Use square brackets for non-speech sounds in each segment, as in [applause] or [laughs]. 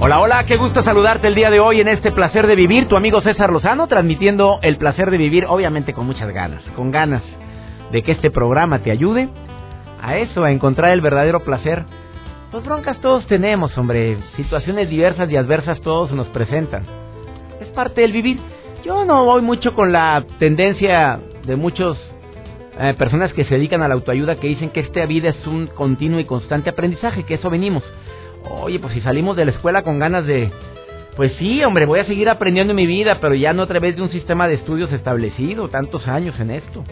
Hola, hola, qué gusto saludarte el día de hoy en este placer de vivir. Tu amigo César Lozano transmitiendo el placer de vivir, obviamente con muchas ganas, con ganas de que este programa te ayude a eso, a encontrar el verdadero placer. Pues broncas todos tenemos, hombre, situaciones diversas y adversas todos nos presentan. Es parte del vivir. Yo no voy mucho con la tendencia de muchos eh, personas que se dedican a la autoayuda que dicen que esta vida es un continuo y constante aprendizaje, que eso venimos. Oye, pues si salimos de la escuela con ganas de... Pues sí, hombre, voy a seguir aprendiendo en mi vida, pero ya no a través de un sistema de estudios establecido, tantos años en esto.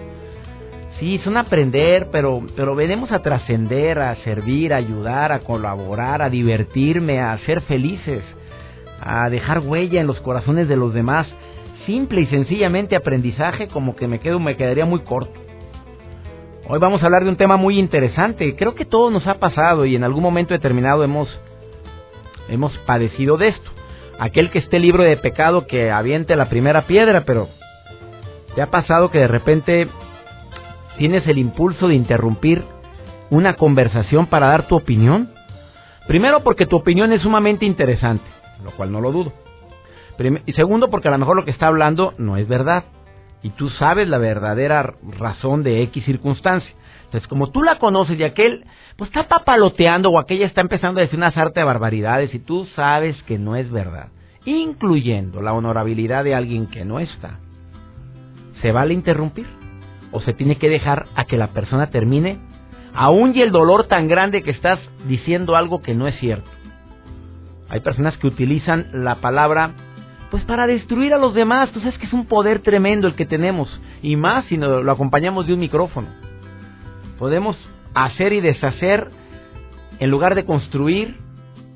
Sí, son aprender, pero, pero venimos a trascender, a servir, a ayudar, a colaborar, a divertirme, a ser felices, a dejar huella en los corazones de los demás. Simple y sencillamente aprendizaje, como que me quedo, me quedaría muy corto. Hoy vamos a hablar de un tema muy interesante. Creo que todo nos ha pasado y en algún momento determinado hemos, hemos padecido de esto. Aquel que esté libre de pecado que aviente la primera piedra, pero ¿te ha pasado que de repente tienes el impulso de interrumpir una conversación para dar tu opinión? Primero porque tu opinión es sumamente interesante, lo cual no lo dudo. Y segundo porque a lo mejor lo que está hablando no es verdad y tú sabes la verdadera razón de X circunstancia. Entonces, como tú la conoces y aquel, pues está papaloteando o aquella está empezando a decir una sarta de barbaridades y tú sabes que no es verdad, incluyendo la honorabilidad de alguien que no está, ¿se vale interrumpir? ¿O se tiene que dejar a que la persona termine? Aún y el dolor tan grande que estás diciendo algo que no es cierto. Hay personas que utilizan la palabra pues para destruir a los demás. Tú sabes que es un poder tremendo el que tenemos. Y más si lo acompañamos de un micrófono. Podemos hacer y deshacer en lugar de construir,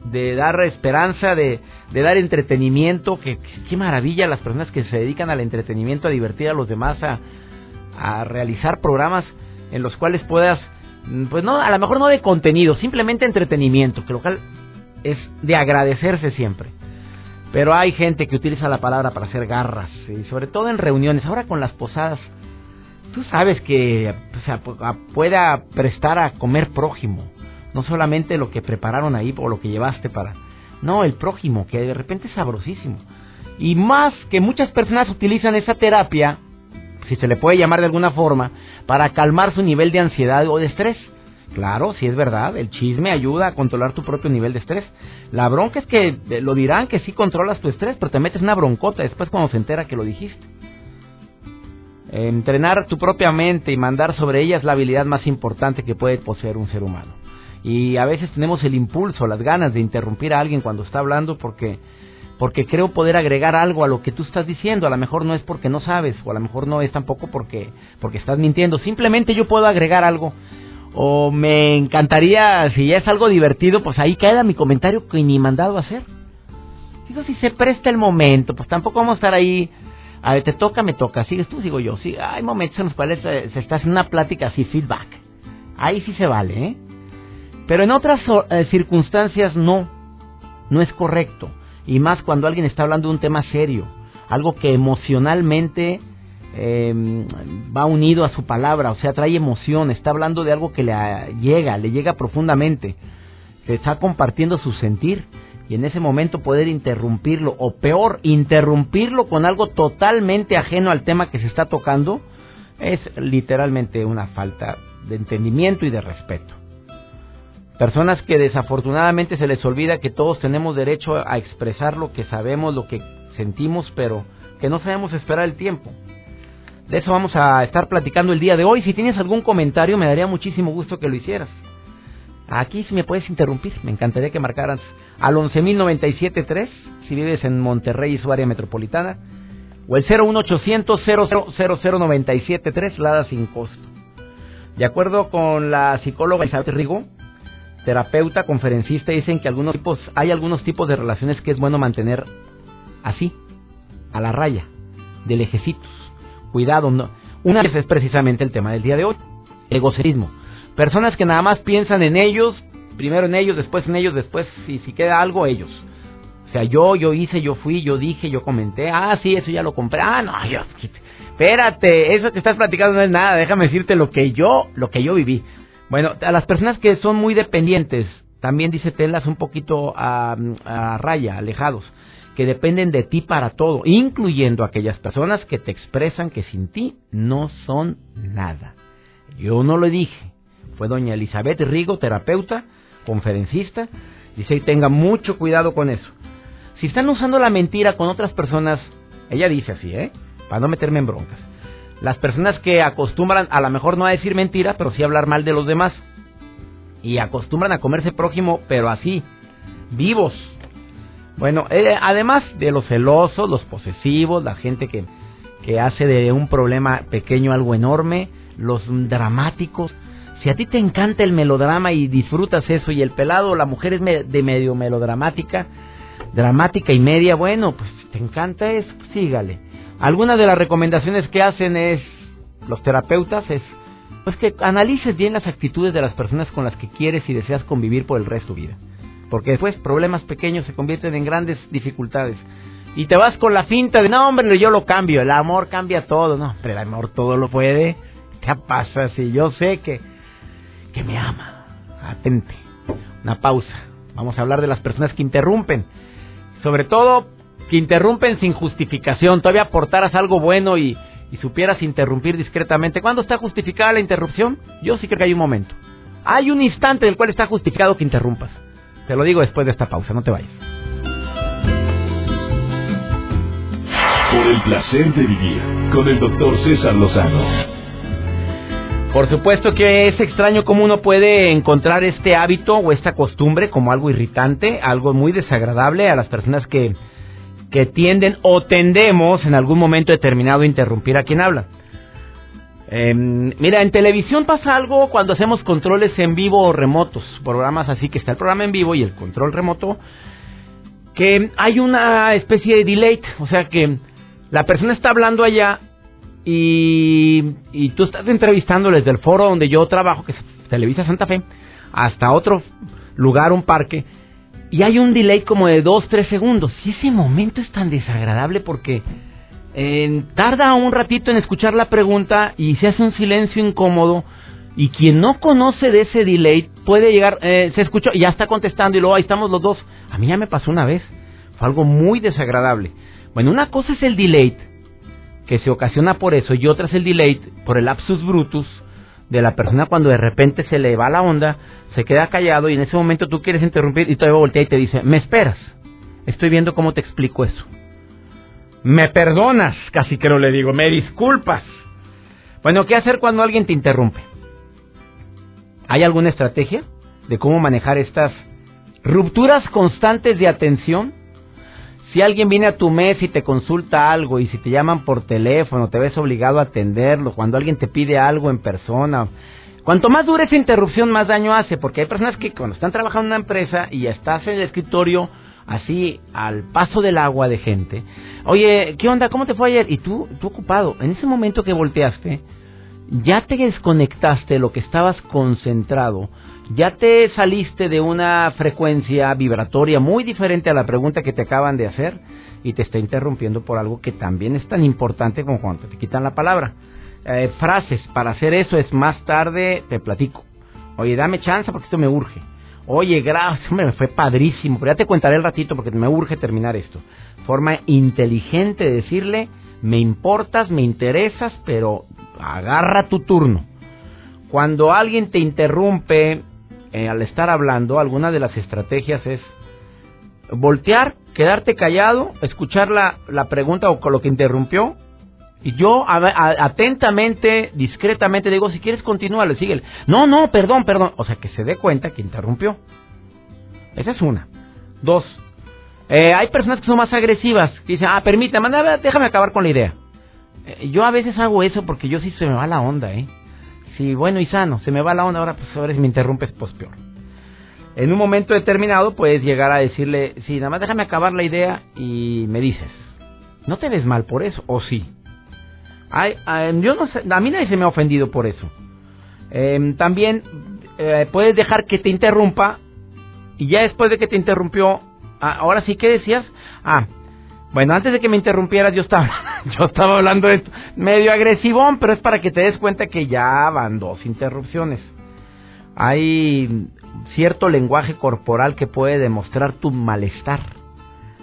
de dar esperanza, de, dar entretenimiento. Que, maravilla las personas que se dedican al entretenimiento, a divertir a los demás, a, a realizar programas en los cuales puedas, pues no, a lo mejor no de contenido, simplemente entretenimiento, que lo cual es de agradecerse siempre. Pero hay gente que utiliza la palabra para hacer garras, y sobre todo en reuniones. Ahora con las posadas, tú sabes que o sea, pueda prestar a comer prójimo, no solamente lo que prepararon ahí o lo que llevaste para... No, el prójimo, que de repente es sabrosísimo. Y más que muchas personas utilizan esa terapia, si se le puede llamar de alguna forma, para calmar su nivel de ansiedad o de estrés. Claro, sí es verdad, el chisme ayuda a controlar tu propio nivel de estrés. La bronca es que eh, lo dirán que sí controlas tu estrés, pero te metes una broncota después cuando se entera que lo dijiste. Entrenar tu propia mente y mandar sobre ella es la habilidad más importante que puede poseer un ser humano. Y a veces tenemos el impulso, las ganas de interrumpir a alguien cuando está hablando porque porque creo poder agregar algo a lo que tú estás diciendo. A lo mejor no es porque no sabes, o a lo mejor no es tampoco porque, porque estás mintiendo. Simplemente yo puedo agregar algo o me encantaría, si ya es algo divertido, pues ahí queda mi comentario que ni mandado a hacer. Digo, si se presta el momento, pues tampoco vamos a estar ahí. A ver, te toca, me toca. Sigues tú, sigo yo. Sí, hay momentos en los cuales se, está haciendo una plática así, feedback. Ahí sí se vale, ¿eh? Pero en otras eh, circunstancias no. No es correcto. Y más cuando alguien está hablando de un tema serio. Algo que emocionalmente eh, va unido a su palabra, o sea, trae emoción, está hablando de algo que le llega, le llega profundamente, que está compartiendo su sentir y en ese momento poder interrumpirlo, o peor, interrumpirlo con algo totalmente ajeno al tema que se está tocando, es literalmente una falta de entendimiento y de respeto. Personas que desafortunadamente se les olvida que todos tenemos derecho a expresar lo que sabemos, lo que sentimos, pero que no sabemos esperar el tiempo. De eso vamos a estar platicando el día de hoy. Si tienes algún comentario, me daría muchísimo gusto que lo hicieras. Aquí si me puedes interrumpir, me encantaría que marcaras al 11.097.3 si vives en Monterrey y su área metropolitana, o el 01800 000 lada sin costo. De acuerdo con la psicóloga Isabel Rigo, terapeuta, conferencista, dicen que hay algunos tipos de relaciones que es bueno mantener así, a la raya, de lejecitos. Cuidado, no. Una vez es precisamente el tema del día de hoy, egocentrismo. Personas que nada más piensan en ellos, primero en ellos, después en ellos, después si, si queda algo, ellos. O sea, yo, yo hice, yo fui, yo dije, yo comenté, ah, sí, eso ya lo compré, ah, no, yo, espérate, eso que estás platicando no es nada, déjame decirte lo que yo, lo que yo viví. Bueno, a las personas que son muy dependientes, también dice telas un poquito a, a raya, alejados, que dependen de ti para todo, incluyendo aquellas personas que te expresan que sin ti no son nada. Yo no lo dije, fue doña Elizabeth Rigo, terapeuta, conferencista, dice, tenga mucho cuidado con eso. Si están usando la mentira con otras personas, ella dice así, ¿eh? Para no meterme en broncas. Las personas que acostumbran a lo mejor no a decir mentira, pero sí a hablar mal de los demás. Y acostumbran a comerse prójimo, pero así, vivos. Bueno, eh, además de los celosos, los posesivos, la gente que, que hace de un problema pequeño algo enorme, los dramáticos. Si a ti te encanta el melodrama y disfrutas eso y el pelado, la mujer es de medio melodramática, dramática y media, bueno, pues te encanta eso, sígale. Algunas de las recomendaciones que hacen es los terapeutas es pues que analices bien las actitudes de las personas con las que quieres y deseas convivir por el resto de tu vida. Porque después problemas pequeños se convierten en grandes dificultades. Y te vas con la finta de, no, hombre, yo lo cambio, el amor cambia todo. No, pero el amor todo lo puede. ¿Qué pasa si yo sé que, que me ama? Atente. Una pausa. Vamos a hablar de las personas que interrumpen. Sobre todo que interrumpen sin justificación. Todavía aportaras algo bueno y, y supieras interrumpir discretamente. ¿Cuándo está justificada la interrupción? Yo sí creo que hay un momento. Hay un instante en el cual está justificado que interrumpas. Te lo digo después de esta pausa, no te vayas. Por el placer de vivir con el doctor César Lozano. Por supuesto que es extraño cómo uno puede encontrar este hábito o esta costumbre como algo irritante, algo muy desagradable a las personas que, que tienden o tendemos en algún momento determinado a interrumpir a quien habla. Em, mira, en televisión pasa algo cuando hacemos controles en vivo o remotos, programas así que está el programa en vivo y el control remoto, que hay una especie de delay, o sea que la persona está hablando allá y, y tú estás entrevistando desde el foro donde yo trabajo, que es Televisa Santa Fe, hasta otro lugar, un parque, y hay un delay como de 2, 3 segundos. Y ese momento es tan desagradable porque eh, tarda un ratito en escuchar la pregunta y se hace un silencio incómodo. Y quien no conoce de ese delay puede llegar, eh, se escuchó ya está contestando y luego ahí estamos los dos. A mí ya me pasó una vez. Fue algo muy desagradable. Bueno, una cosa es el delay que se ocasiona por eso y otra es el delay por el lapsus brutus de la persona cuando de repente se le va la onda, se queda callado y en ese momento tú quieres interrumpir y todavía voltea y te dice, me esperas, estoy viendo cómo te explico eso. Me perdonas, casi que le digo, me disculpas. Bueno, ¿qué hacer cuando alguien te interrumpe? ¿Hay alguna estrategia de cómo manejar estas rupturas constantes de atención? Si alguien viene a tu mes y te consulta algo y si te llaman por teléfono, te ves obligado a atenderlo, cuando alguien te pide algo en persona, cuanto más dure esa interrupción, más daño hace, porque hay personas que cuando están trabajando en una empresa y estás en el escritorio así al paso del agua de gente, oye, ¿qué onda? ¿Cómo te fue ayer? Y tú, tú ocupado, en ese momento que volteaste, ya te desconectaste de lo que estabas concentrado ya te saliste de una frecuencia vibratoria muy diferente a la pregunta que te acaban de hacer y te está interrumpiendo por algo que también es tan importante como cuando te quitan la palabra. Eh, frases para hacer eso es más tarde te platico. Oye, dame chance porque esto me urge. Oye, gracias, [laughs] me fue padrísimo, pero ya te contaré el ratito porque me urge terminar esto. Forma inteligente de decirle, me importas, me interesas, pero agarra tu turno. Cuando alguien te interrumpe, eh, al estar hablando, alguna de las estrategias es voltear, quedarte callado, escuchar la, la pregunta o con lo que interrumpió. Y yo atentamente, discretamente digo, si quieres continúa, sigue. No, no, perdón, perdón. O sea, que se dé cuenta que interrumpió. Esa es una. Dos, eh, hay personas que son más agresivas, que dicen, ah, permítame, déjame acabar con la idea. Eh, yo a veces hago eso porque yo sí se me va la onda, ¿eh? Sí, bueno y sano, se me va la onda ahora, pues ahora si me interrumpes, pues peor. En un momento determinado puedes llegar a decirle, sí, nada más déjame acabar la idea y me dices, no te ves mal por eso, o sí. Ay, yo no a mí nadie se me ha ofendido por eso. Em, también eh, puedes dejar que te interrumpa y ya después de que te interrumpió, ah, ahora sí, ¿qué decías? Ah, bueno, antes de que me interrumpieras yo estaba, [laughs] yo estaba hablando de esto, medio agresivón, pero es para que te des cuenta que ya van dos interrupciones. Hay cierto lenguaje corporal que puede demostrar tu malestar,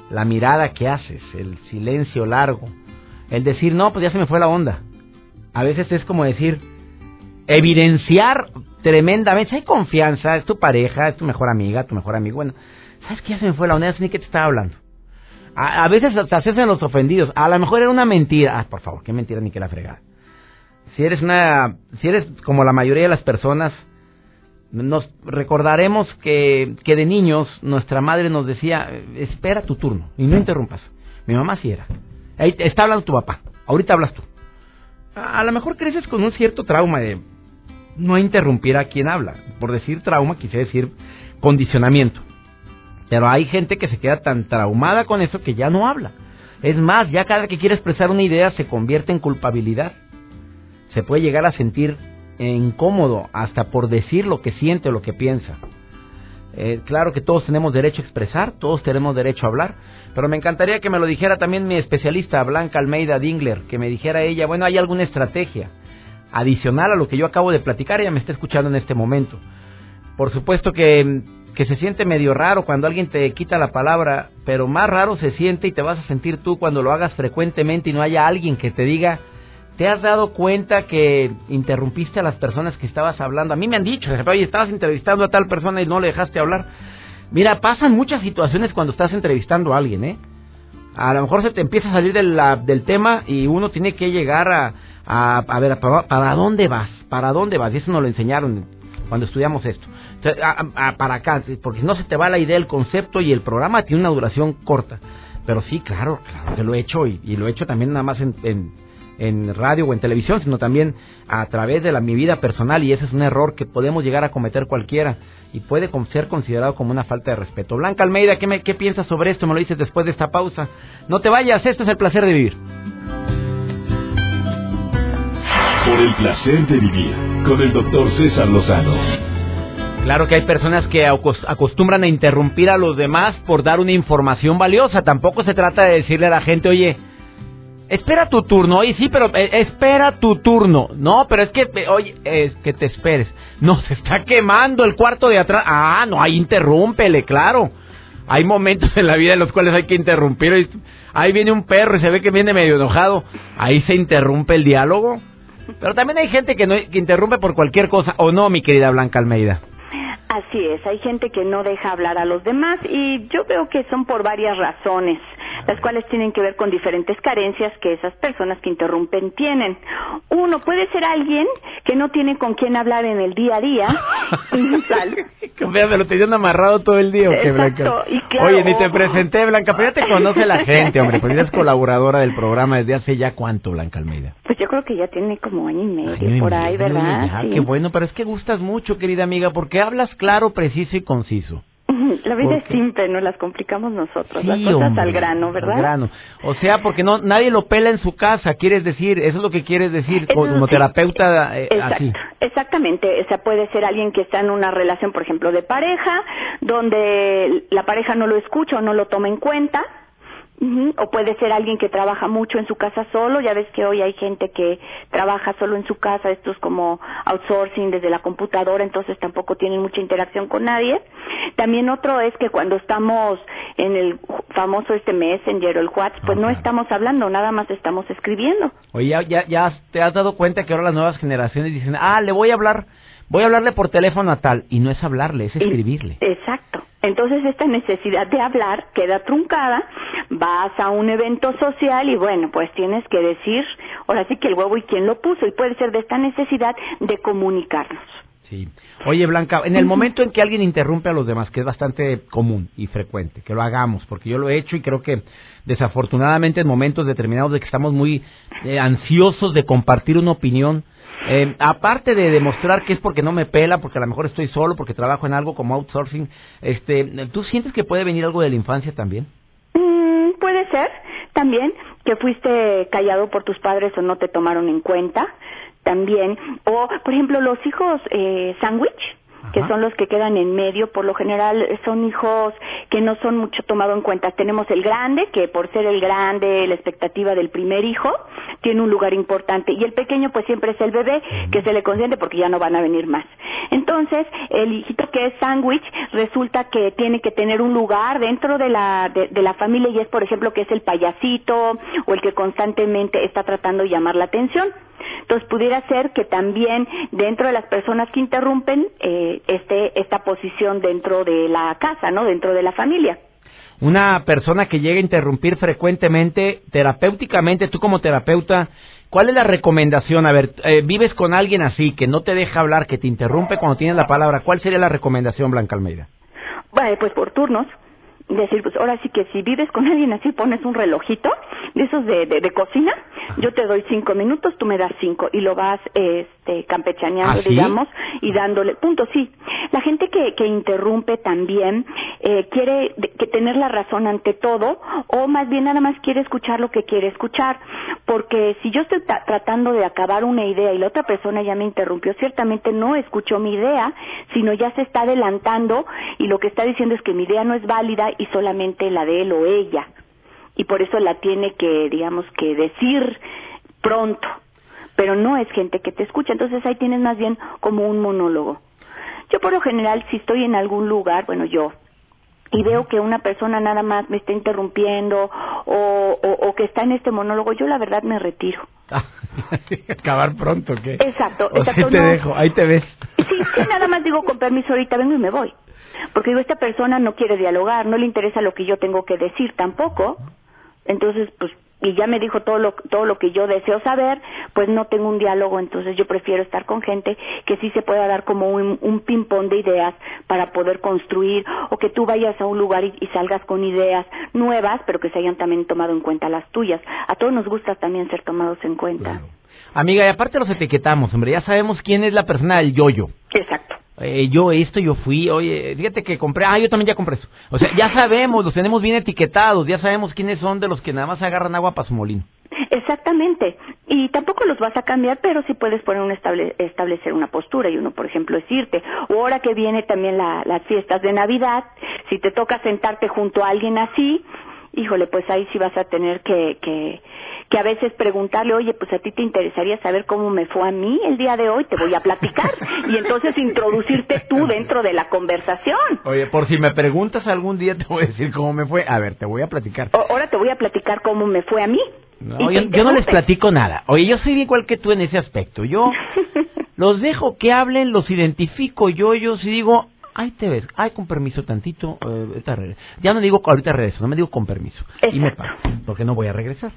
la mirada que haces, el silencio largo, el decir, no, pues ya se me fue la onda. A veces es como decir, evidenciar tremendamente, hay confianza, es tu pareja, es tu mejor amiga, tu mejor amigo, bueno, ¿sabes que ya se me fue la onda? ni que te estaba hablando. A, veces hasta se hacen los ofendidos, a lo mejor era una mentira, ah, por favor, qué mentira ni que la fregada. Si eres una, si eres como la mayoría de las personas, nos recordaremos que, que de niños nuestra madre nos decía, espera tu turno y no interrumpas. Mi mamá sí era. Ahí está hablando tu papá, ahorita hablas tú. A, lo mejor creces con un cierto trauma de no interrumpir a quien habla. Por decir trauma, quise decir condicionamiento. Pero hay gente que se queda tan traumada con eso que ya no habla. Es más, ya cada que quiere expresar una idea se convierte en culpabilidad. Se puede llegar a sentir incómodo hasta por decir lo que siente o lo que piensa. Eh, claro que todos tenemos derecho a expresar, todos tenemos derecho a hablar, pero me encantaría que me lo dijera también mi especialista Blanca Almeida Dingler, que me dijera ella, bueno, ¿hay alguna estrategia adicional a lo que yo acabo de platicar? Ella me está escuchando en este momento. Por supuesto que, que se siente medio raro cuando alguien te quita la palabra, pero más raro se siente y te vas a sentir tú cuando lo hagas frecuentemente y no haya alguien que te diga, ¿Te has dado cuenta que interrumpiste a las personas que estabas hablando? A mí me han dicho, oye, estabas entrevistando a tal persona y no le dejaste hablar. Mira, pasan muchas situaciones cuando estás entrevistando a alguien, ¿eh? A lo mejor se te empieza a salir del tema y uno tiene que llegar a, a, ver, para, dónde vas? ¿Para dónde vas? Y eso nos lo enseñaron cuando estudiamos esto. para acá, porque no se te va la idea, el concepto y el programa tiene una duración corta. Pero sí, claro, claro que lo he hecho y, lo he hecho también nada más en en radio o en televisión, sino también a través de la, mi vida personal y ese es un error que podemos llegar a cometer cualquiera y puede ser considerado como una falta de respeto. Blanca Almeida, ¿qué, me, ¿qué piensas sobre esto? Me lo dices después de esta pausa. No te vayas, esto es el placer de vivir. Por el placer de vivir con el doctor César Lozano. Claro que hay personas que acostumbran a interrumpir a los demás por dar una información valiosa. Tampoco se trata de decirle a la gente, oye, Espera tu turno, oye, sí, pero eh, espera tu turno. No, pero es que, eh, oye, es que te esperes. No, se [laughs] está quemando el cuarto de atrás. Ah, no, ahí interrúmpele, claro. Hay momentos en la vida en los cuales hay que interrumpir. Ahí viene un perro y se ve que viene medio enojado. Ahí se interrumpe el diálogo. Pero también hay gente que, no, que interrumpe por cualquier cosa, ¿o no, mi querida Blanca Almeida? Así es, hay gente que no deja hablar a los demás y yo veo que son por varias razones las cuales tienen que ver con diferentes carencias que esas personas que interrumpen tienen. Uno puede ser alguien que no tiene con quién hablar en el día a día. [laughs] me lo tenían amarrado todo el día, ¿o qué, Blanca? Oye, ni te presenté, Blanca, pero ya te conoce la [laughs] gente, hombre, pues eres colaboradora del programa desde hace ya cuánto, Blanca Almeida. Pues yo creo que ya tiene como año y medio por ahí, ¿verdad? Qué bueno, pero es que gustas mucho, querida amiga, porque hablas claro, preciso y conciso. La vida es simple, no las complicamos nosotros, las cosas al grano, ¿verdad? Al grano. O sea, porque no nadie lo pela en su casa, quieres decir, eso es lo que quieres decir como terapeuta eh, así. Exactamente, o sea, puede ser alguien que está en una relación, por ejemplo, de pareja, donde la pareja no lo escucha o no lo toma en cuenta, o puede ser alguien que trabaja mucho en su casa solo, ya ves que hoy hay gente que trabaja solo en su casa, esto es como outsourcing desde la computadora, entonces tampoco tienen mucha interacción con nadie. También otro es que cuando estamos en el famoso este Messenger o el WhatsApp, pues no estamos hablando, nada más estamos escribiendo. Oye, ya, ya, ya te has dado cuenta que ahora las nuevas generaciones dicen, ah, le voy a hablar voy a hablarle por teléfono a tal, y no es hablarle, es escribirle. Exacto. Entonces esta necesidad de hablar queda truncada, vas a un evento social y bueno, pues tienes que decir, ahora sí que el huevo y quién lo puso, y puede ser de esta necesidad de comunicarnos. Sí. Oye, Blanca, en el momento en que alguien interrumpe a los demás, que es bastante común y frecuente, que lo hagamos, porque yo lo he hecho y creo que desafortunadamente en momentos determinados de que estamos muy eh, ansiosos de compartir una opinión, Eh, aparte de demostrar que es porque no me pela, porque a lo mejor estoy solo, porque trabajo en algo como outsourcing, este, ¿tú sientes que puede venir algo de la infancia también? Mm, puede ser. También que fuiste callado por tus padres o no te tomaron en cuenta. También. O por ejemplo los hijos eh, sándwich que son los que quedan en medio, por lo general son hijos que no son mucho tomado en cuenta. Tenemos el grande, que por ser el grande, la expectativa del primer hijo, tiene un lugar importante, y el pequeño pues siempre es el bebé, que se le consiente porque ya no van a venir más. Entonces, el hijito que es sándwich resulta que tiene que tener un lugar dentro de la, de la familia y es, por ejemplo, que es el payasito o el que constantemente está tratando de llamar la atención. Entonces pudiera ser que también dentro de las personas que interrumpen eh, esté esta posición dentro de la casa, ¿no? Dentro de la familia. Una persona que llega a interrumpir frecuentemente, terapéuticamente, tú como terapeuta, ¿cuál es la recomendación? A ver, eh, vives con alguien así, que no te deja hablar, que te interrumpe cuando tienes la palabra. ¿Cuál sería la recomendación, Blanca Almeida? Bueno, pues por turnos decir, pues ahora sí que si vives con alguien así, pones un relojito de esos de, de, cocina, yo te doy cinco minutos, tú me das cinco y lo vas este, campechaneando, ¿Ah, digamos, y dándole, punto, sí. La gente que, que interrumpe también eh, quiere que tener la razón ante todo o más bien nada más quiere escuchar lo que quiere escuchar, porque si yo estoy tratando de acabar una idea y la otra persona ya me interrumpió, ciertamente no escuchó mi idea, sino ya se está adelantando y lo que está diciendo es que mi idea no es válida y solamente la de él o ella. Y por eso la tiene que, digamos, que decir pronto. Pero no es gente que te escucha. Entonces ahí tienes más bien como un monólogo. Yo por lo general, si estoy en algún lugar, bueno, yo, y veo que una persona nada más me está interrumpiendo o, o, que está en este monólogo, yo la verdad me retiro. [laughs] Acabar pronto, ¿qué? Exacto, exacto. te dejo, ahí te ves. Sí, sí, nada más digo con permiso, ahorita vengo y me voy. Porque digo, esta persona no quiere dialogar, no le interesa lo que yo tengo que decir tampoco. Entonces, pues, y ya me dijo todo lo, todo lo que yo deseo saber, pues no tengo un diálogo, entonces yo prefiero estar con gente que sí se pueda dar como un, un ping-pong de ideas para poder construir, o que tú vayas a un lugar y, salgas con ideas nuevas, pero que se hayan también tomado en cuenta las tuyas. A todos nos gusta también ser tomados en cuenta. Amiga, y aparte los etiquetamos, hombre, ya sabemos quién es la persona del yoyo. Exacto eh, yo esto, yo fui, oye, fíjate que compré, ah, yo también ya compré eso. O sea, ya [laughs] sabemos, los tenemos bien etiquetados, ya sabemos quiénes son de los que nada más agarran agua para su molino. Exactamente. Y tampoco los vas a cambiar, pero sí puedes poner un establecer una postura y uno, por ejemplo, es irte. O ahora que viene también las fiestas de Navidad, si te toca sentarte junto a alguien así, híjole, pues ahí sí vas a tener que, que que a veces preguntarle, oye, pues a ti te interesaría saber cómo me fue a mí el día de hoy, te voy a platicar. y entonces introducirte tú dentro de la conversación. Oye, por si me preguntas algún día, te voy a decir cómo me fue. A ver, te voy a platicar. ahora te voy a platicar cómo me fue a mí. No, yo, yo no les platico nada. Oye, yo soy igual que tú en ese aspecto. Yo [laughs] los dejo que hablen, los identifico yo, yo si digo, ay, te ves, ay, con permiso tantito, eh, ya no digo ahorita regreso, no me digo con permiso. Y me paro, porque no voy a regresar.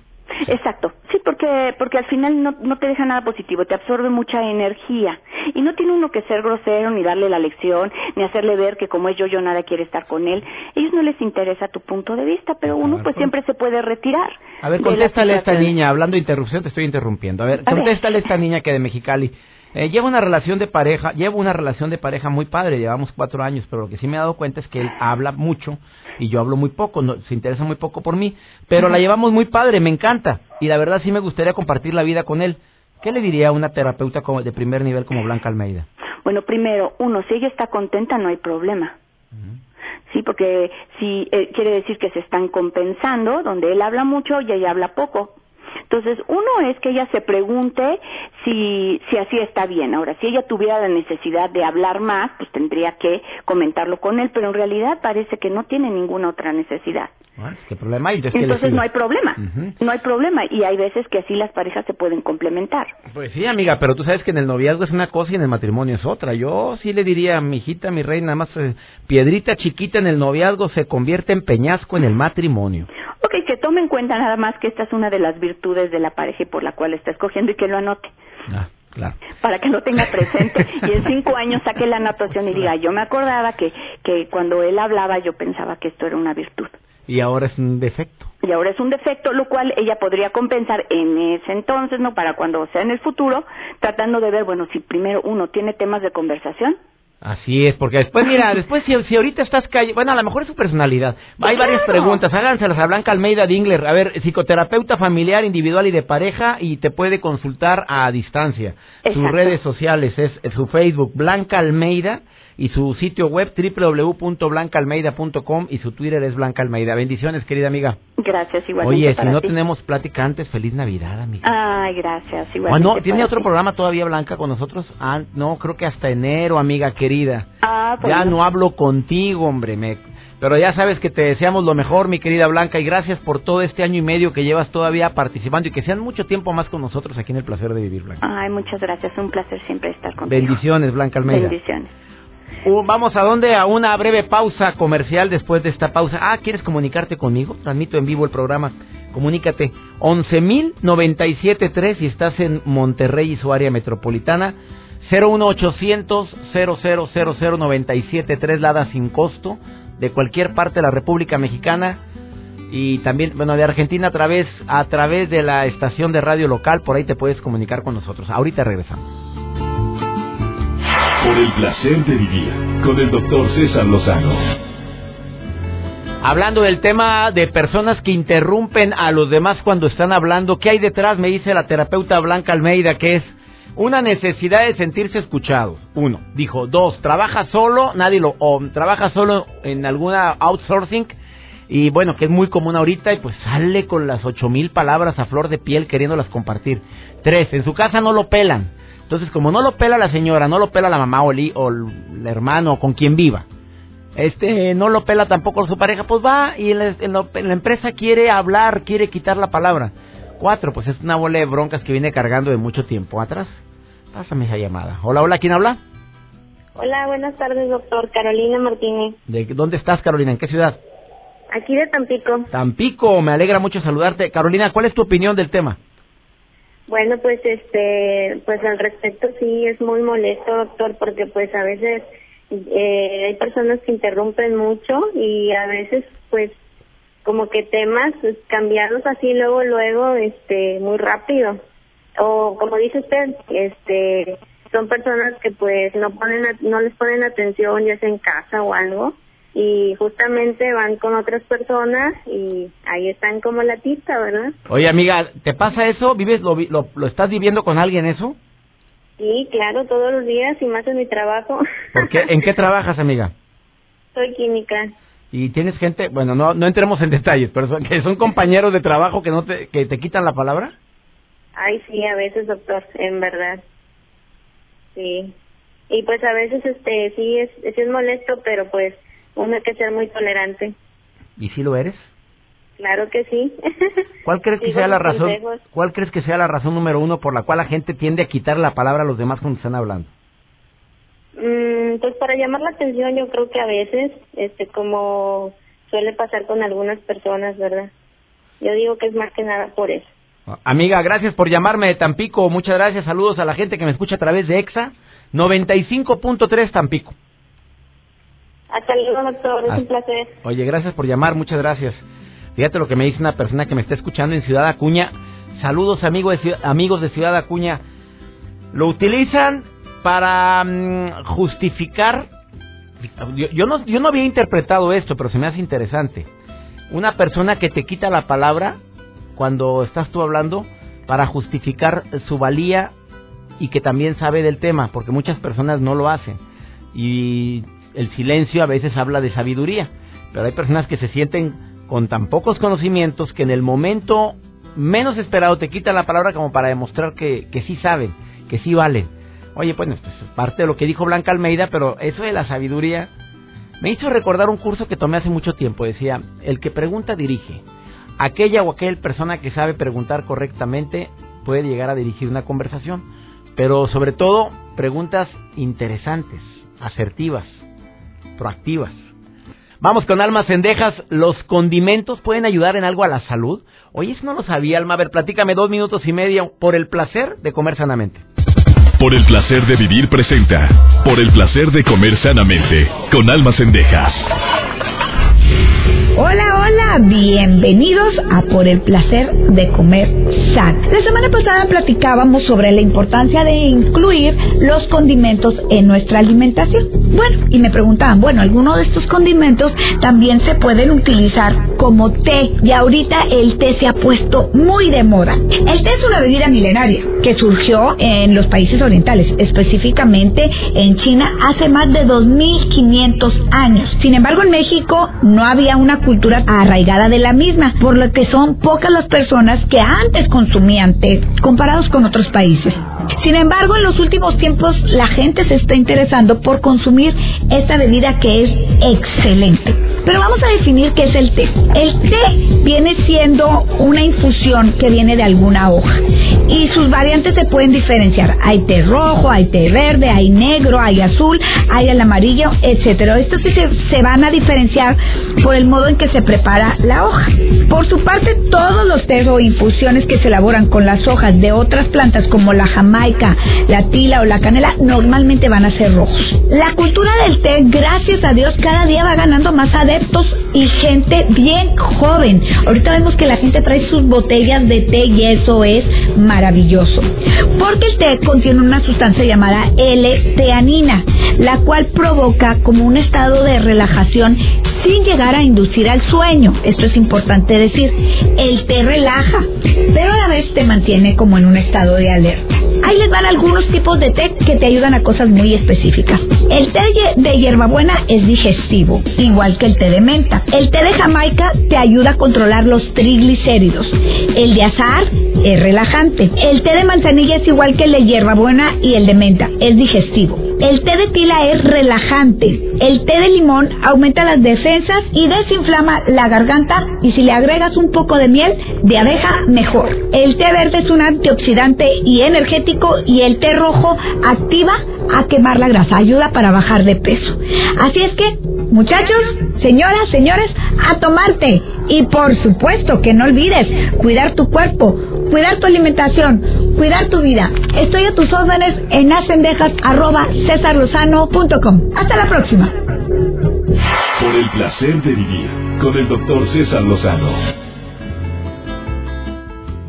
Exacto, sí, porque porque al final no, no te deja nada positivo, te absorbe mucha energía y no tiene uno que ser grosero ni darle la lección ni hacerle ver que como es yo yo nada quiere estar con él. A ellos no les interesa tu punto de vista, pero uno pues siempre se puede retirar. A ver, contéstale a esta niña, hablando de interrupción, te estoy interrumpiendo. A ver, contéstale a esta niña que de Mexicali eh, lleva una relación de pareja, llevo una relación de pareja muy padre, llevamos cuatro años, pero lo que sí me he dado cuenta es que él habla mucho y yo hablo muy poco, no, se interesa muy poco por mí, pero la llevamos muy padre, me encanta y la verdad sí me gustaría compartir la vida con él. ¿Qué le diría a una terapeuta como, de primer nivel como Blanca Almeida? Bueno, primero, uno, si ella está contenta no hay problema. Sí, porque si eh, quiere decir que se están compensando, donde él habla mucho y ella habla poco. Entonces, uno es que ella se pregunte si, si así está bien. Ahora, si ella tuviera la necesidad de hablar más, pues tendría que comentarlo con él, pero en realidad parece que no tiene ninguna otra necesidad. ¿qué problema hay? Entonces, no hay problema, no hay problema y hay veces que así las parejas se pueden complementar. Pues sí, amiga, pero tú sabes que en el noviazgo es una cosa y en el matrimonio es otra. Yo sí le diría a mi hijita, mi reina, más eh, piedrita chiquita en el noviazgo se convierte en peñasco en el matrimonio. Ok, que tome en cuenta nada más que esta es una de las virtudes de la pareja por la cual está escogiendo y que lo anote. Ah, claro. Para que lo tenga presente y en cinco años saque la anotación y diga, yo me acordaba que, que cuando él hablaba yo pensaba que esto era una virtud. Y ahora es un defecto. y ahora es un defecto, lo cual ella podría compensar en ese entonces, ¿no? Para cuando sea en el futuro, tratando de ver, bueno, si primero uno tiene temas de conversación. Así es, porque después, mira, después si, si ahorita estás calle, bueno, a lo mejor es su personalidad. Hay varias preguntas, háganselas a Blanca Almeida Dingler. A ver, psicoterapeuta familiar, individual y de pareja, y te puede consultar a distancia. Sus redes sociales es su Facebook, Blanca Almeida, y su sitio web www.blancaalmeida.com y su Twitter es Blanca Almeida. Bendiciones, querida amiga. Gracias, igualmente. Oye, si no tenemos plática antes, feliz Navidad, amiga. Ay, gracias, igualmente. Bueno, ¿tiene otro programa todavía Blanca con nosotros? Ah, no, creo que hasta enero, amiga querida. Ah, pues ya no hablo contigo, hombre, me pero ya sabes que te deseamos lo mejor, mi querida Blanca, y gracias por todo este año y medio que llevas todavía participando y que sean mucho tiempo más con nosotros aquí en el placer de vivir, Blanca. Ay, muchas gracias, un placer siempre estar contigo. Bendiciones, Blanca Almeida. Bendiciones. Uh, vamos a dónde? A una breve pausa comercial después de esta pausa. Ah, ¿quieres comunicarte conmigo? Transmito en vivo el programa. Comunícate. 11.097.3 si estás en Monterrey y su área metropolitana. 01800 0000973 Lada sin costo de cualquier parte de la República Mexicana y también bueno de Argentina a través a través de la estación de radio local por ahí te puedes comunicar con nosotros. Ahorita regresamos. Por el placer de vivir con el doctor César Lozano. Hablando del tema de personas que interrumpen a los demás cuando están hablando, ¿qué hay detrás? Me dice la terapeuta Blanca Almeida, que es una necesidad de sentirse escuchado. Uno, dijo. Dos, trabaja solo, nadie lo, o trabaja solo en alguna outsourcing y bueno, que es muy común ahorita y pues sale con las ocho mil palabras a flor de piel queriéndolas compartir. Tres, en su casa no lo pelan. Entonces, como no lo pela la señora, no lo pela la mamá o el, o el hermano, con quien viva, este no lo pela tampoco su pareja, pues va y en la, empresa quiere hablar, quiere quitar la palabra. Cuatro, pues es una bola de broncas que viene cargando de mucho tiempo atrás. Pásame esa llamada. Hola, hola, ¿quién habla? Hola, buenas tardes, doctor. Carolina Martínez. ¿De dónde estás, Carolina? ¿En qué ciudad? Aquí de Tampico. Tampico, me alegra mucho saludarte. Carolina, ¿cuál es tu opinión del tema? Bueno, pues este, pues al respecto sí es muy molesto, doctor, porque pues a veces eh, hay personas que interrumpen mucho y a veces pues como que temas pues, cambiarlos así luego luego este muy rápido. O como dice usted este son personas que pues no ponen no les ponen atención ya sea en casa o algo y justamente van con otras personas y ahí están como la tita, ¿verdad? Oye, amiga, ¿te pasa eso? ¿Vives lo, lo, estás viviendo con alguien eso? Sí, claro, todos los días y más en mi trabajo. ¿Por qué? ¿En qué trabajas, amiga? [laughs] Soy química. ¿Y tienes gente, bueno, no no entremos en detalles, pero son, [laughs] que son compañeros de trabajo que no te que te quitan la palabra? Ay, sí, a veces, doctor, en verdad. Sí. Y pues a veces este sí es sí es molesto, pero pues uno hay que ser muy tolerante. ¿Y si lo eres? Claro que sí. [laughs] ¿Cuál crees que sea la razón? ¿Cuál crees que sea la razón número uno por la cual la gente tiende a quitar la palabra a los demás cuando están hablando? Mm, pues para llamar la atención, yo creo que a veces, este, como suele pasar con algunas personas, ¿verdad? Yo digo que es más que nada por eso. Amiga, gracias por llamarme de Tampico. Muchas gracias. Saludos a la gente que me escucha a través de EXA 95.3 Tampico. Hasta luego, doctor. Es un placer. Oye, gracias por llamar. Muchas gracias. Fíjate lo que me dice una persona que me está escuchando en Ciudad Acuña. Saludos, amigos de, amigos de Ciudad Acuña. Lo utilizan para mm, justificar. Yo, no, yo no había interpretado esto, pero se me hace interesante. Una persona que te quita la palabra cuando estás tú hablando para justificar su valía y que también sabe del tema, porque muchas personas no lo hacen. Y el silencio a veces habla de sabiduría, pero hay personas que se sienten con tan pocos conocimientos que en el momento menos esperado te quitan la palabra como para demostrar que, que sí saben, que sí valen. Oye, pues esto es parte de lo que dijo Blanca Almeida, pero eso de la sabiduría me hizo recordar un curso que tomé hace mucho tiempo. Decía, el que pregunta dirige. Aquella o aquella persona que sabe preguntar correctamente puede llegar a dirigir una conversación, pero sobre todo preguntas interesantes, asertivas, proactivas. Vamos con Alma Cendejas. ¿Los condimentos pueden ayudar en algo a la salud? Oye, eso no lo sabía, Alma. A ver, platícame dos minutos y medio por el placer de comer sanamente. Por el placer de vivir presenta. Por el placer de comer sanamente. Con Alma Cendejas. Hola, hola, bienvenidos a Por el placer de comer sano. La semana pasada platicábamos sobre la importancia de incluir los condimentos en nuestra alimentación. Bueno, y me preguntaban, bueno, algunos de estos condimentos también se pueden utilizar como té y ahorita el té se ha puesto muy de moda. El té es una bebida milenaria que surgió en los países orientales, específicamente en China hace más de 2500 años. Sin embargo, en México no había una cultura arraigada de la misma, por lo que son pocas las personas que antes consumían té comparados con otros países. Sin embargo, en los últimos tiempos la gente se está interesando por consumir esta bebida que es excelente. Pero vamos a definir qué es el té. El té viene siendo una infusión que viene de alguna hoja y sus variantes se pueden diferenciar. Hay té rojo, hay té verde, hay negro, hay azul, hay el amarillo, etcétera. Estos sí se, se van a diferenciar por el modo en que se prepara la hoja. Por su parte, todos los tés o infusiones que se elaboran con las hojas de otras plantas como la jamaica, la tila o la canela normalmente van a ser rojos. La cultura del té, gracias a Dios, cada día va ganando más adeptos y gente bien joven. Ahorita vemos que la gente trae sus botellas de té y eso es maravilloso. Porque el té contiene una sustancia llamada L-teanina, la cual provoca como un estado de relajación sin llegar a inducir al sueño. Esto es importante decir. El té relaja, pero a la vez te mantiene como en un estado de alerta. Ahí les van algunos tipos de té que te ayudan a cosas muy específicas. El té de hierbabuena es digestivo, igual que el té de menta. El té de Jamaica te ayuda a controlar los triglicéridos. El de azahar es relajante. El té de manzanilla es igual que el de hierbabuena y el de menta, es digestivo. El té de tila es relajante. El té de limón aumenta las defensas y desinflama la garganta y si le agregas un poco de miel de abeja, mejor. El té verde es un antioxidante y energético y el té rojo activa a quemar la grasa, ayuda para bajar de peso. Así es que, muchachos, señoras, señores, a tomarte. Y por supuesto que no olvides cuidar tu cuerpo, cuidar tu alimentación, cuidar tu vida. Estoy a tus órdenes en acendejas.com. Hasta la próxima. Por el placer de vivir con el doctor César Lozano.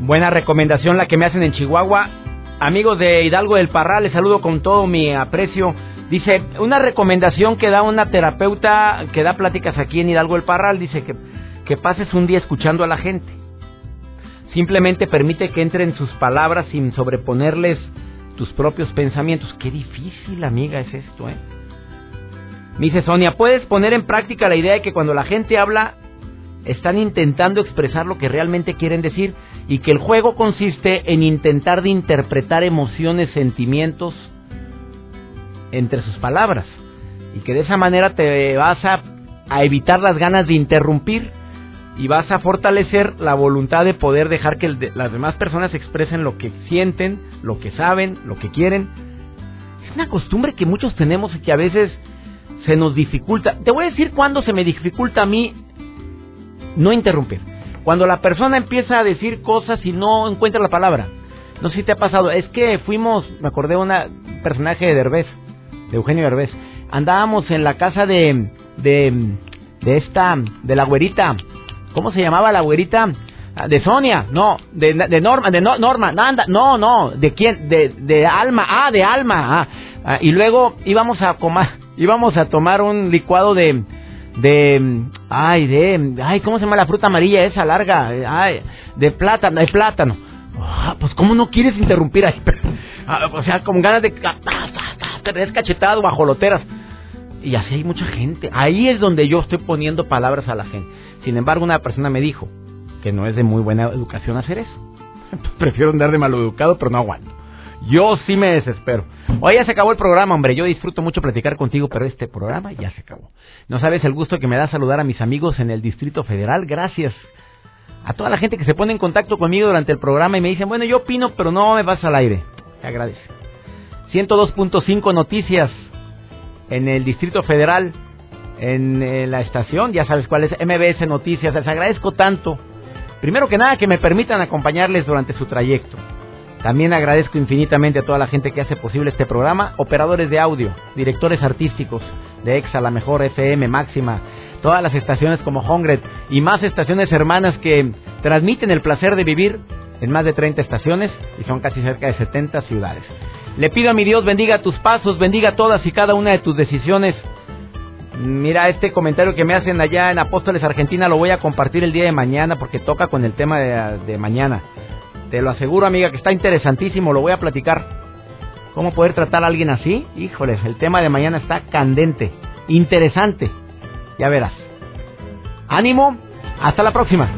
Buena recomendación la que me hacen en Chihuahua. Amigos de Hidalgo del Parral, les saludo con todo mi aprecio. Dice, una recomendación que da una terapeuta que da pláticas aquí en Hidalgo del Parral, dice que, que pases un día escuchando a la gente. Simplemente permite que entren sus palabras sin sobreponerles tus propios pensamientos. Qué difícil, amiga, es esto, ¿eh? Me dice Sonia, ¿puedes poner en práctica la idea de que cuando la gente habla están intentando expresar lo que realmente quieren decir y que el juego consiste en intentar de interpretar emociones, sentimientos entre sus palabras y que de esa manera te vas a, a evitar las ganas de interrumpir y vas a fortalecer la voluntad de poder dejar que las demás personas expresen lo que sienten, lo que saben, lo que quieren. Es una costumbre que muchos tenemos y que a veces se nos dificulta. Te voy a decir cuándo se me dificulta a mí no interrumpir. Cuando la persona empieza a decir cosas y no encuentra la palabra. No sé si te ha pasado. Es que fuimos, me acordé de un personaje de Derbez, de Eugenio Derbez. Andábamos en la casa de, de, de esta, de la güerita. ¿Cómo se llamaba la güerita? Ah, de Sonia, no, de, de Norma, de no, Norma, anda, no, no, de quién, de, de Alma, ah, de Alma, ah, ah y luego íbamos a comer, íbamos a tomar un licuado de, de, ay, de, ay, ¿cómo se llama la fruta amarilla esa larga? Ay, de plátano, de plátano. Ah, pues, ¿cómo no quieres interrumpir ahí? [laughs] Ah, o sea, con ganas de, te descachetado, bajoloteras. Y así hay mucha gente. Ahí es donde yo estoy poniendo palabras a la gente. Sin embargo, una persona me dijo que no es de muy buena educación hacer eso. [laughs] Prefiero andar de maleducado, pero no aguanto. Yo sí me desespero. Hoy ya se acabó el programa, hombre. Yo disfruto mucho platicar contigo, pero este programa ya se acabó. No sabes el gusto que me da saludar a mis amigos en el Distrito Federal. Gracias a toda la gente que se pone en contacto conmigo durante el programa y me dicen, bueno, yo opino, pero no me vas al aire. Te agradezco. 102.5 noticias en el Distrito Federal, en eh, la estación, ya sabes cuál es, MBS Noticias. Les agradezco tanto. Primero que nada, que me permitan acompañarles durante su trayecto. También agradezco infinitamente a toda la gente que hace posible este programa, operadores de audio, directores artísticos, de EXA, la mejor FM máxima, todas las estaciones como Hongred y más estaciones hermanas que transmiten el placer de vivir en más de 30 estaciones y son casi cerca de 70 ciudades. Le pido a mi Dios bendiga tus pasos, bendiga todas y cada una de tus decisiones. Mira, este comentario que me hacen allá en Apóstoles Argentina lo voy a compartir el día de mañana porque toca con el tema de, de mañana. Te lo aseguro, amiga, que está interesantísimo, lo voy a platicar. ¿Cómo poder tratar a alguien así? Híjole, el tema de mañana está candente, interesante. Ya verás. Ánimo, hasta la próxima.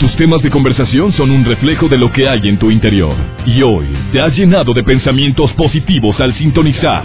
Tus temas de conversación son un reflejo de lo que hay en tu interior. Y hoy te has llenado de pensamientos positivos al sintonizar.